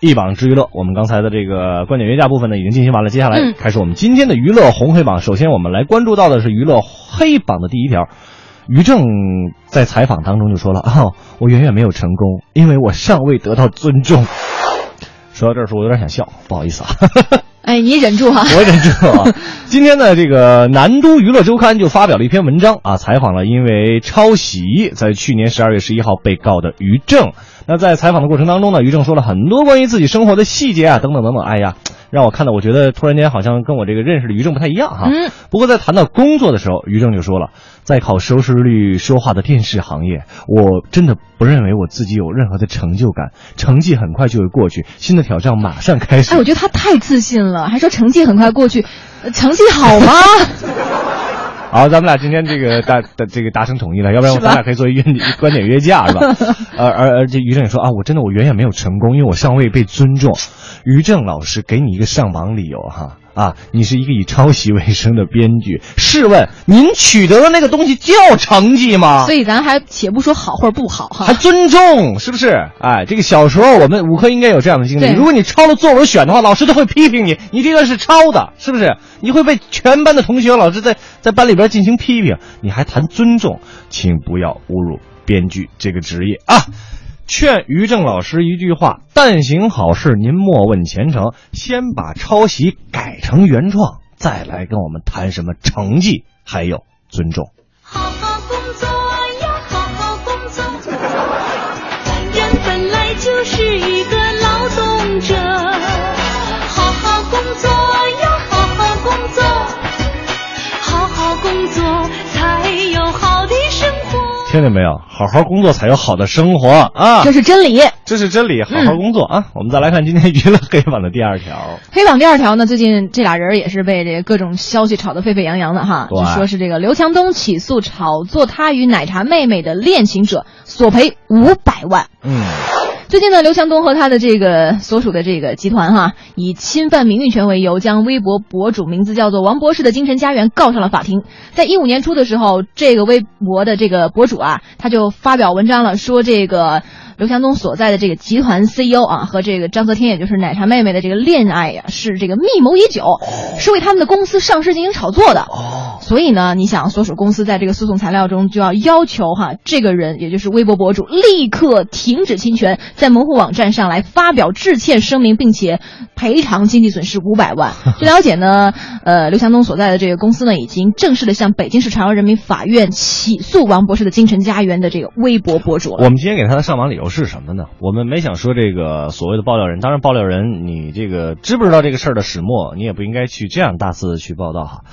一榜之娱乐，我们刚才的这个观点约架部分呢已经进行完了，接下来嗯开始我们今天的娱乐红黑榜。首先我们来关注到的是娱乐黑榜的第一条，于正在采访当中就说了啊、我远远没有成功，因为我尚未得到尊重。说到这儿时候，我有点想笑，不好意思啊。哎，你忍住哈、我忍住啊。今天呢，这个南都娱乐周刊就发表了一篇文章啊，采访了因为抄袭在去年十二月十一号被告的于正。那在采访的过程当中呢，于正说了很多关于自己生活的细节啊，等等等等。哎呀，让我看到，我觉得突然间好像跟我这个认识的于正不太一样哈。嗯。不过在谈到工作的时候，于正就说了，在靠收视率说话的电视行业，我真的不认为我自己有任何的成就感，成绩很快就会过去，新的挑战马上开始。哎，我觉得他太自信了，还说成绩很快过去，呃成绩好吗？好，咱们俩今天这个达达这个达成统一了，要不然咱俩可以作为约观点约架是吧？而而而且于正也说啊，我真的我远远没有成功，因为我尚未被尊重。于正老师给你一个上榜理由哈啊，你是一个以抄袭为生的编剧，试问您取得的那个东西叫成绩吗？所以咱还且不说好或者不好哈还，尊重，是不是？哎，这个小时候我们五科应该有这样的经历。如果你抄了作文选的话，老师都会批评你，你这个是抄的，是不是？你会被全班的同学、老师在在班里边进行批评，你还谈尊重，请不要侮辱编剧这个职业啊！劝于正老师一句话：但行好事，您莫问前程，先把抄袭改成原创，再来跟我们谈什么成绩，还有尊重。听见没有？好好工作才有好的生活啊！这是真理。这是真理，好好工作、啊！我们再来看今天娱乐黑榜的第二条。黑榜第二条呢，最近这俩人也是被这个各种消息炒得沸沸扬扬的哈，对就说是这个刘强东起诉炒作他与奶茶妹妹的恋情者，索赔五百万。嗯，最近呢，刘强东和他的这个所属的这个集团哈，以侵犯名誉权为由，将微博博主名字叫做王博士的精神家园告上了法庭。在一五年初的时候，这个微博的这个博主啊，他就发表文章了，说这个刘强东所在的这个集团 CEO 啊和这个张泽天，也就是奶茶妹妹的这个恋爱呀、是这个密谋已久，是为他们的公司上市进行炒作的。哦，所以呢，你想，所属公司在这个诉讼材料中就要要求哈，这个人也就是微博博主立刻停止侵权，在门户网站上来发表致歉声明，并且赔偿经济损失五百万。据了解呢，呃，刘强东所在的这个公司呢，已经正式的向北京市朝阳人民法院起诉王博士的京城家园的这个微博博主了。我们今天给他的上榜理由是什么呢？我们没想说这个所谓的爆料人，当然爆料人你这个知不知道这个事儿的始末，你也不应该去这样大肆的去报道哈。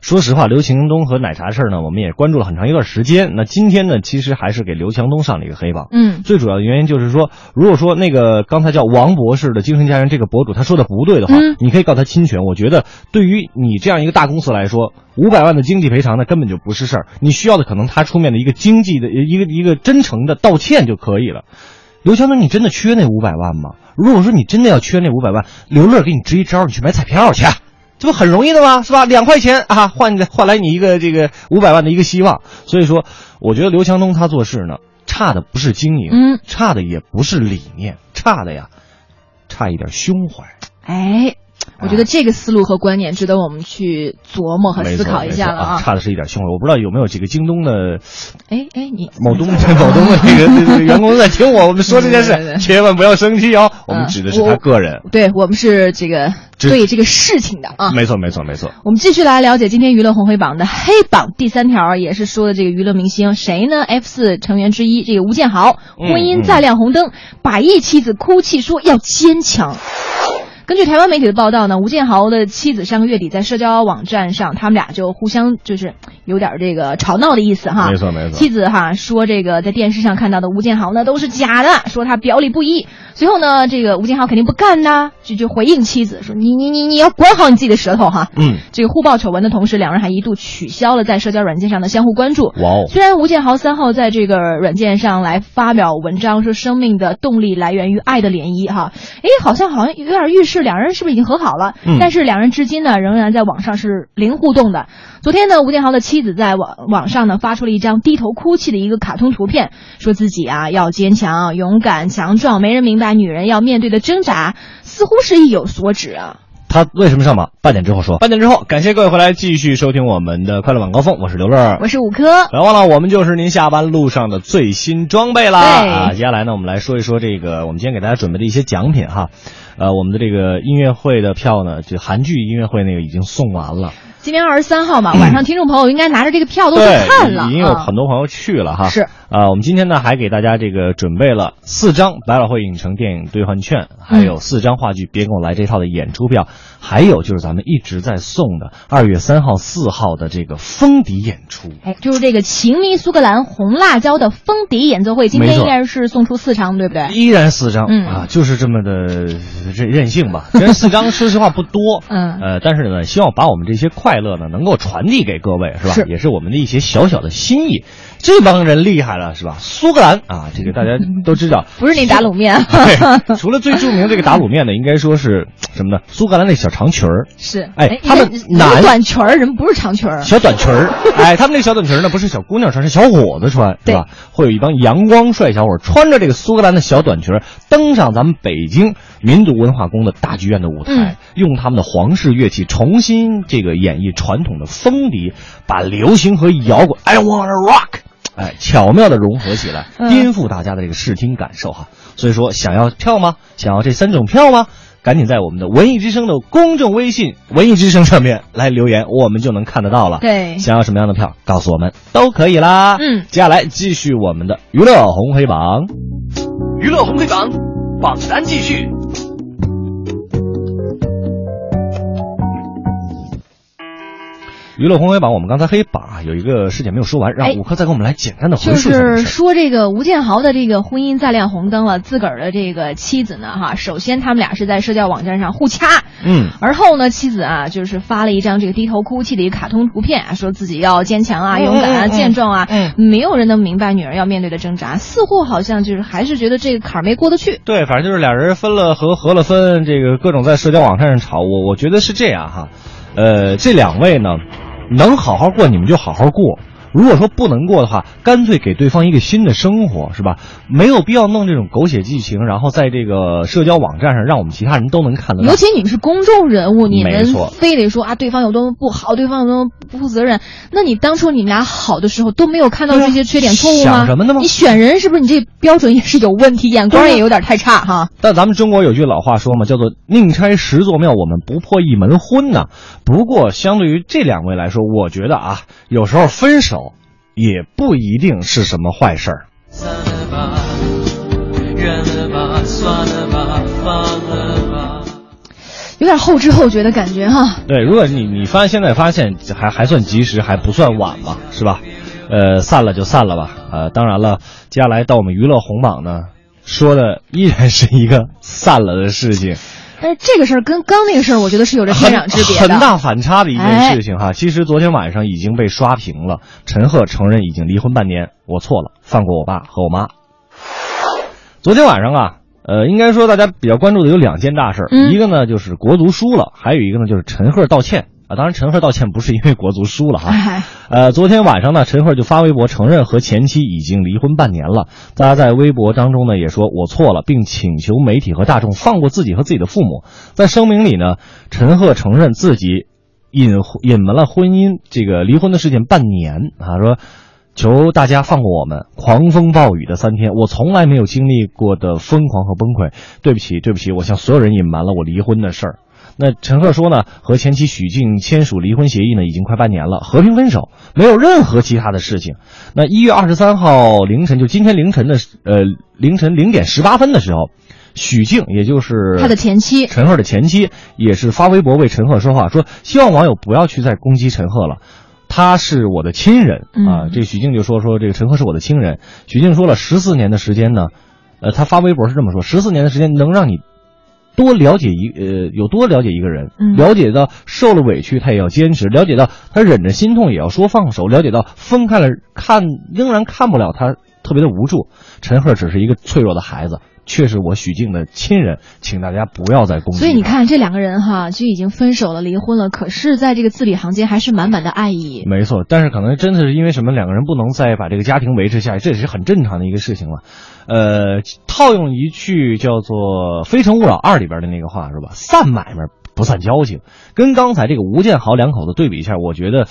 说实话，刘强东和奶茶事儿呢，我们也关注了很长一段时间。那今天呢，其实还是给刘强东上了一个黑榜。嗯，最主要的原因就是说，如果说那个刚才叫王博士的精神家园这个博主他说的不对的话，嗯你可以告他侵权。我觉得对于你这样一个大公司来说，五百万的经济赔偿那根本就不是事儿，你需要的可能他出面的一个经济的一个一个真诚的道歉就可以了。刘强东，你真的缺那五百万吗？如果说你真的要缺那五百万，刘乐给你支一招，你去买彩票去，这不很容易的吗？是吧？两块钱啊，换换来你一个这个五百万的一个希望。所以说，我觉得刘强东他做事呢，差的不是经营，嗯差的也不是理念，差的呀，差一点胸怀。哎。我觉得这个思路和观念值得我们去琢磨和思考一下了！差的是一点胸怀。我不知道有没有这个京东的哎哎，你某东某东的 这个员工在听我我们说这件对对对事，千万不要生气哦。我们嗯指的是他个人。对我们是这个对这个事情的啊。没错没错没错。我们继续来了解今天娱乐红黑榜的黑榜第三条，也是说的这个娱乐明星谁呢？F 四成员之一这个吴建豪，嗯婚姻再亮红灯，百亿妻子哭泣说要坚强。根据台湾媒体的报道呢，吴建豪的妻子上个月底在社交网站上，他们俩就互相就是有点这个吵闹的意思哈。没错没错妻子哈说这个在电视上看到的吴建豪呢都是假的，说他表里不一。随后呢，这个吴建豪肯定不干呐，就就回应妻子说你你你你要管好你自己的舌头哈。嗯，这个互爆丑闻的同时，两人还一度取消了在社交软件上的相互关注。哇哦，虽然吴建豪三号在这个软件上来发表文章，说生命的动力来源于爱的涟漪，哈，哎，好像好像有点预示两人是不是已经和好了？嗯但是两人至今呢，仍然在网上是零互动的。昨天呢，吴建豪的妻子在网网上呢发出了一张低头哭泣的一个卡通图片，说自己啊要坚强、勇敢、强壮，没人明白女人要面对的挣扎，似乎是意有所指啊。他为什么上榜？半点之后说。半点之后，感谢各位回来继续收听我们的快乐晚高峰，我是刘乐。我是五科，不要忘了，我们就是您下班路上的最新装备啦！啊，接下来呢，我们来说一说这个我们今天给大家准备的一些奖品哈。呃，我们的这个音乐会的票呢，就韩剧音乐会那个已经送完了，今天二十三号嘛，晚上 听众朋友应该拿着这个票都去，看了，已经有啊很多朋友去了哈。是啊，我们今天呢还给大家这个准备了四张百老汇影城电影兑换券，还有四张话剧《别跟我来》这套的演出票，还有就是咱们一直在送的二月三号、四号的这个封底演出。哎，就是这个情迷苏格兰红辣椒的封底演奏会，今天应该是送出四张，对不对？依然四张、嗯啊，就是这么的任任性吧。虽然四张 说实话不多，嗯呃，但是呢，希望把我们这些快乐呢能够传递给各位，是吧？是也是我们的一些小小的心意。这帮人厉害了，是吧？苏格兰啊，这个大家都知道，不是那打卤面，对 除了最著名这个打卤面呢，应该说是 什么呢？苏格兰那小长裙儿，是哎他们人男短裙儿，人不是长裙儿，小短裙儿，哎，他们那小短裙儿呢，不是小姑娘穿，是小伙子穿，是吧？会有一帮阳光帅小伙穿着这个苏格兰的小短裙儿，登上咱们北京民族文化宫的大剧院的舞台，嗯用他们的皇室乐器重新这个演绎传统的风笛，把流行和摇滚，I wanna rock。哎，巧妙的融合起来，嗯颠覆大家的这个视听感受哈。所以说，想要票吗？想要这三种票吗？赶紧在我们的文艺之声的公众微信“文艺之声”上面来留言，我们就能看得到了。对想要什么样的票，告诉我们都可以啦。嗯接下来继续我们的娱乐红黑榜。娱乐红黑榜榜单继续。娱乐红黑榜，我们刚才黑榜啊有一个事件没有说完，让哎五科再给我们来简单的回就述一下这个是。说这个吴建豪的这个婚姻再亮红灯了，自个儿的这个妻子呢，哈，首先他们俩是在社交网站上互掐，嗯，而后呢，妻子啊，就是发了一张这个低头哭泣的一个卡通图片啊，说自己要坚强啊、嗯勇敢啊、健壮啊，嗯没有人能明白女人要面对的挣扎，似乎好像就是还是觉得这个坎儿没过得去。对，反正就是俩人分了和，合了分，这个各种在社交网站上吵。我我觉得是这样哈，呃，这两位呢，能好好过你们就好好过。如果说不能过的话，干脆给对方一个新的生活，是吧？没有必要弄这种狗血剧情，然后在这个社交网站上让我们其他人都能看得到尤。其你们是公众人物，你们非得说啊对方有多么不好，对方有多么不负责任。那你当初你们俩好的时候都没有看到这些缺点错误吗？想什么呢吗你选人是不是你这标准也是有问题，眼光也有点太差哈？但咱们中国有句老话说嘛，叫做“宁拆十座庙，我们不破一门婚”呐。不过，相对于这两位来说，我觉得啊，有时候分手也不一定是什么坏事儿。散了吧，忍了吧，算了吧，放了吧。有点后知后觉的感觉哈。对，如果你你发现现在发现还还算及时，还不算晚嘛，是吧？呃，散了就散了吧。呃，当然了，接下来到我们娱乐红榜呢，说的依然是一个散了的事情。但是这个事儿跟刚那个事儿，我觉得是有着天壤之别的。很大反差的一件事情哈。其实昨天晚上已经被刷屏了，陈赫承认已经离婚半年，我错了，放过我爸和我妈。昨天晚上啊，呃，应该说大家比较关注的有两件大事儿，嗯一个呢就是国足输了，还有一个呢就是陈赫道歉啊。当然，陈赫道歉不是因为国足输了哈，哎，呃，昨天晚上呢，陈赫就发微博承认和前妻已经离婚半年了。大家在微博当中呢也说我错了，并请求媒体和大众放过自己和自己的父母。在声明里呢，陈赫承认自己隐隐瞒了婚姻这个离婚的事情半年啊，说求大家放过我们。狂风暴雨的三天，我从来没有经历过的疯狂和崩溃。对不起，对不起，我向所有人隐瞒了我离婚的事儿。那陈赫说呢，和前妻许静签署离婚协议呢，已经快半年了，和平分手，没有任何其他的事情。那一月二十三号凌晨，就今天凌晨的呃凌晨零点十八分的时候，许静，也就是他的前妻陈赫的前妻，也是发微博为陈赫说话，说希望网友不要去再攻击陈赫了。他是我的亲人啊，嗯这许静就说说这个陈赫是我的亲人。许静说了十四年的时间呢，呃，他发微博是这么说：十四年的时间能让你多了解一呃有多了解一个人，嗯了解到受了委屈他也要坚持，了解到他忍着心痛也要说放手，了解到分开了看仍然看不了他特别的无助。陈赫只是一个脆弱的孩子，却是我许静的亲人，请大家不要再攻击。所以你看，这两个人哈就已经分手了、离婚了，可是在这个字里行间还是满满的爱意。没错，但是可能真的是因为什么，两个人不能再把这个家庭维持下去，这也是很正常的一个事情了。呃，套用一句叫做《非诚勿扰二》里边的那个话是吧？散买卖不算交情，跟刚才这个吴建豪两口子对比一下，我觉得，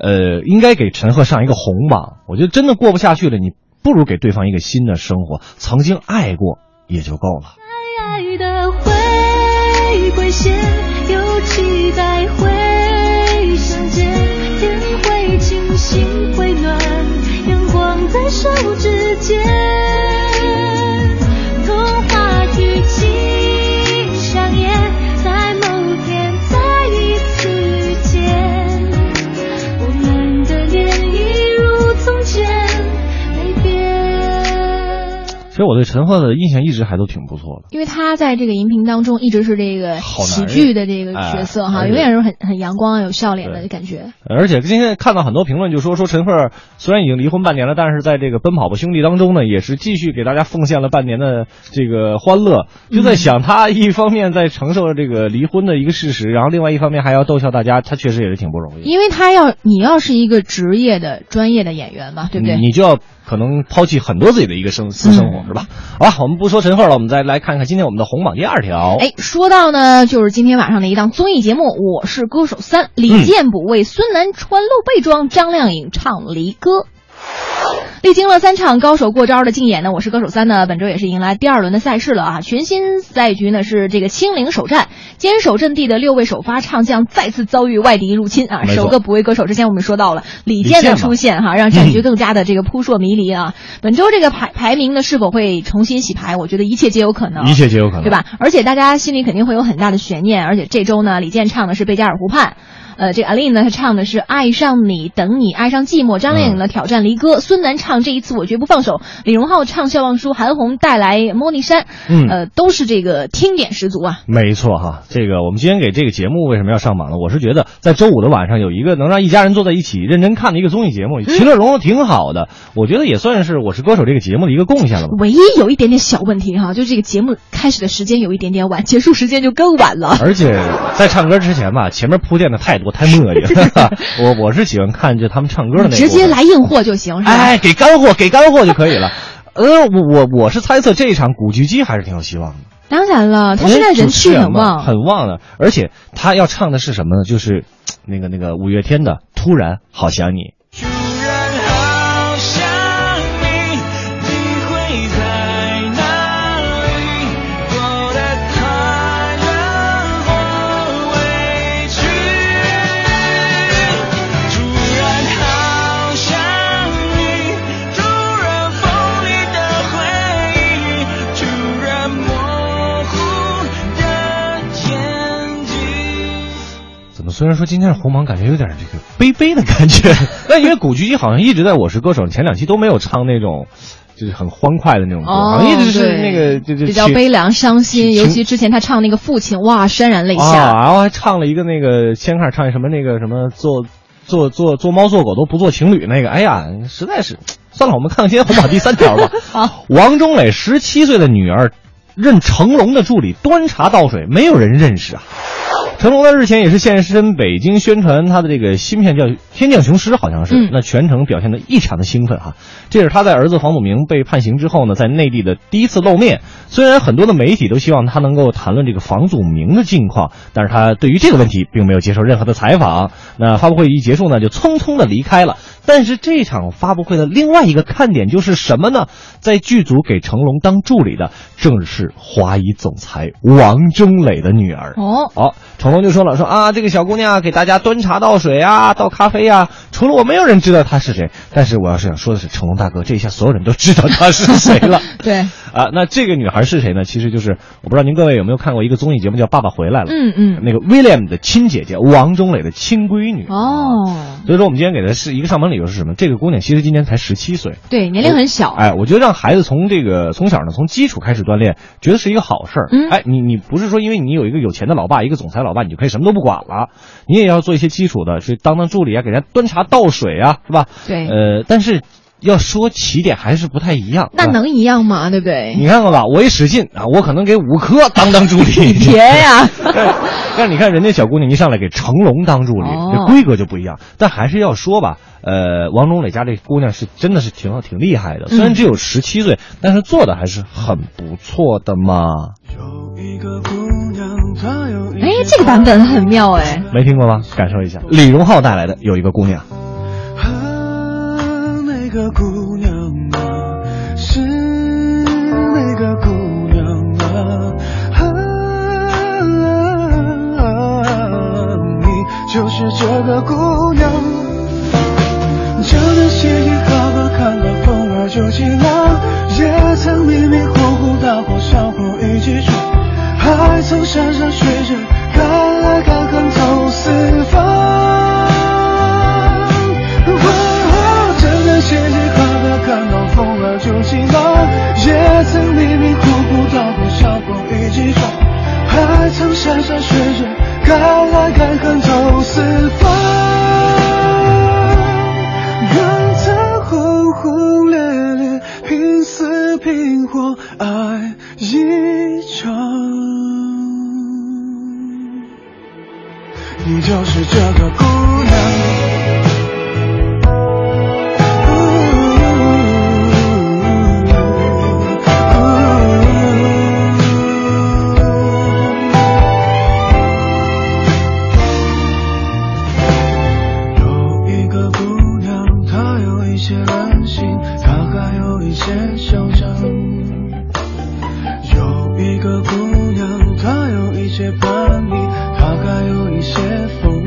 呃，应该给陈赫上一个红榜。我觉得真的过不下去了，你不如给对方一个新的生活，曾经爱过也就够了。爱的回归线，我对陈赫的印象一直还都挺不错的。因为他在这个荧屏当中一直是这个喜剧的这个角色哈，永远是很很阳光、有笑脸的感觉。而且今天看到很多评论就说说陈赫虽然已经离婚半年了，但是在这个《奔跑吧兄弟》当中呢，也是继续给大家奉献了半年的这个欢乐。就在想他一方面在承受着这个离婚的一个事实，然后另外一方面还要逗笑大家，他确实也是挺不容易。因为他要你要是一个职业的专业的演员嘛，对不对？你就要可能抛弃很多自己的一个生私生活，嗯是吧？好吧，我们不说陈赫了，我们再来看看今天我们的红榜第二条。哎，说到呢，就是今天晚上的一档综艺节目《我是歌手三》，李健补为孙楠穿露背装，张靓颖唱离歌。历经了三场高手过招的竞演呢，《我是歌手三》呢，本周也是迎来第二轮的赛事了啊！全新赛局呢是这个清零首战，坚守阵地的六位首发唱将再次遭遇外敌入侵啊！首个补位歌手，之前我们说到了李李健的出现哈，让战局更加的这个扑朔迷离啊！本周这个排排名呢是否会重新洗牌？我觉得一切皆有可能，一切皆有可能，对？吧？而且大家心里肯定会有很大的悬念。而且这周呢，李健唱的是《贝加尔湖畔》，呃，这个阿令呢，她唱的是《爱上你，等你，爱上寂寞》。张靓颖呢挑战离歌，孙楠唱《这一次我绝不放手》，李荣浩唱《笑忘书》，韩红带来《莫尼山》，嗯呃，都是这个听点十足啊。没错哈，这个我们今天给这个节目为什么要上榜呢？我是觉得在周五的晚上有一个能让一家人坐在一起认真看的一个综艺节目，其乐融融挺好的。我觉得也算是《我是歌手》这个节目的一个贡献了吧。唯一有一点点小问题哈，就这个节目开始的时间有一点点晚，结束时间就更晚了。而且在唱歌之前吧，前面铺垫的太多，太磨叽。我我是喜欢看就他们唱歌的那个，直接来硬货就行，是吧？哎，给干货，给干货就可以了。呃，我我我是猜测这一场古巨基还是挺有希望的。当然了，他现在人气很旺，很旺的，而且他要唱的是什么呢？就是那个那个五月天的《突然好想你》。虽然说今天是红榜，感觉有点这个悲悲的感觉。但因为古巨基好像一直在《我是歌手》前两期都没有唱那种，就是很欢快的那种歌，哦，好像一直是那个就就比较悲凉伤心，尤其之前他唱那个父亲，哇，潸然泪下。啊，然后还唱了一个那个先开始唱一什么那个什么做做做做猫做狗都不做情侣那个，哎呀，实在是算了，我们看看今天红榜第三条吧。好，王中磊十七岁的女儿任成龙的助理端茶倒水，没有人认识啊。成龙呢日前也是现身北京宣传他的这个新片叫《天降雄狮》，好像是，嗯那全程表现的异常的兴奋哈。这是他在儿子黄祖明被判刑之后呢，在内地的第一次露面。虽然很多的媒体都希望他能够谈论这个房祖名的近况，但是他对于这个问题并没有接受任何的采访。那发布会一结束呢，就匆匆的离开了。但是这场发布会的另外一个看点就是什么呢？在剧组给成龙当助理的正是华谊总裁王中磊的女儿。哦，好、成龙就说了，说啊，这个小姑娘给大家端茶倒水啊，倒咖啡啊，除了我，没有人知道她是谁。但是我要是想说的是，成龙大哥，这一下所有人都知道她是谁了。对，啊，那这个女孩是谁呢？其实就是我不知道您各位有没有看过一个综艺节目叫《爸爸回来了》，嗯嗯，那个 William 的亲姐姐王中磊的亲闺女。哦，所以说我们今天给的是一个上门理由是什么？这个姑娘其实今年才十七岁，对，年龄很小，哎，我觉得让孩子从这个从小呢从基础开始锻炼，觉得是一个好事儿。嗯哎，你你不是说因为你有一个有钱的老爸，一个总裁老爸，你就可以什么都不管了，你也要做一些基础的，去当当助理啊，给人家端茶倒水啊，是吧？对呃，但是要说起点还是不太一样。那能一样吗？对不对？你看看吧，我一使劲啊，我可能给五科当当助理。别呀，但你看人家小姑娘一上来给成龙当助理，哦这规格就不一样。但还是要说吧，呃，王中磊家这姑娘是真的是挺挺厉害的，虽然只有十七岁，但是做的还是很不错的嘛。哎，这个版本很妙哎。没听过吗？感受一下，李荣浩带来的有一个姑娘。个姑娘啊，是那个姑娘啊，啊，你就是这个姑娘。这段写意好歌，看到风儿就起浪，也曾迷迷糊糊大火小火一起闯，还曾山山一场。你就是这个故些风。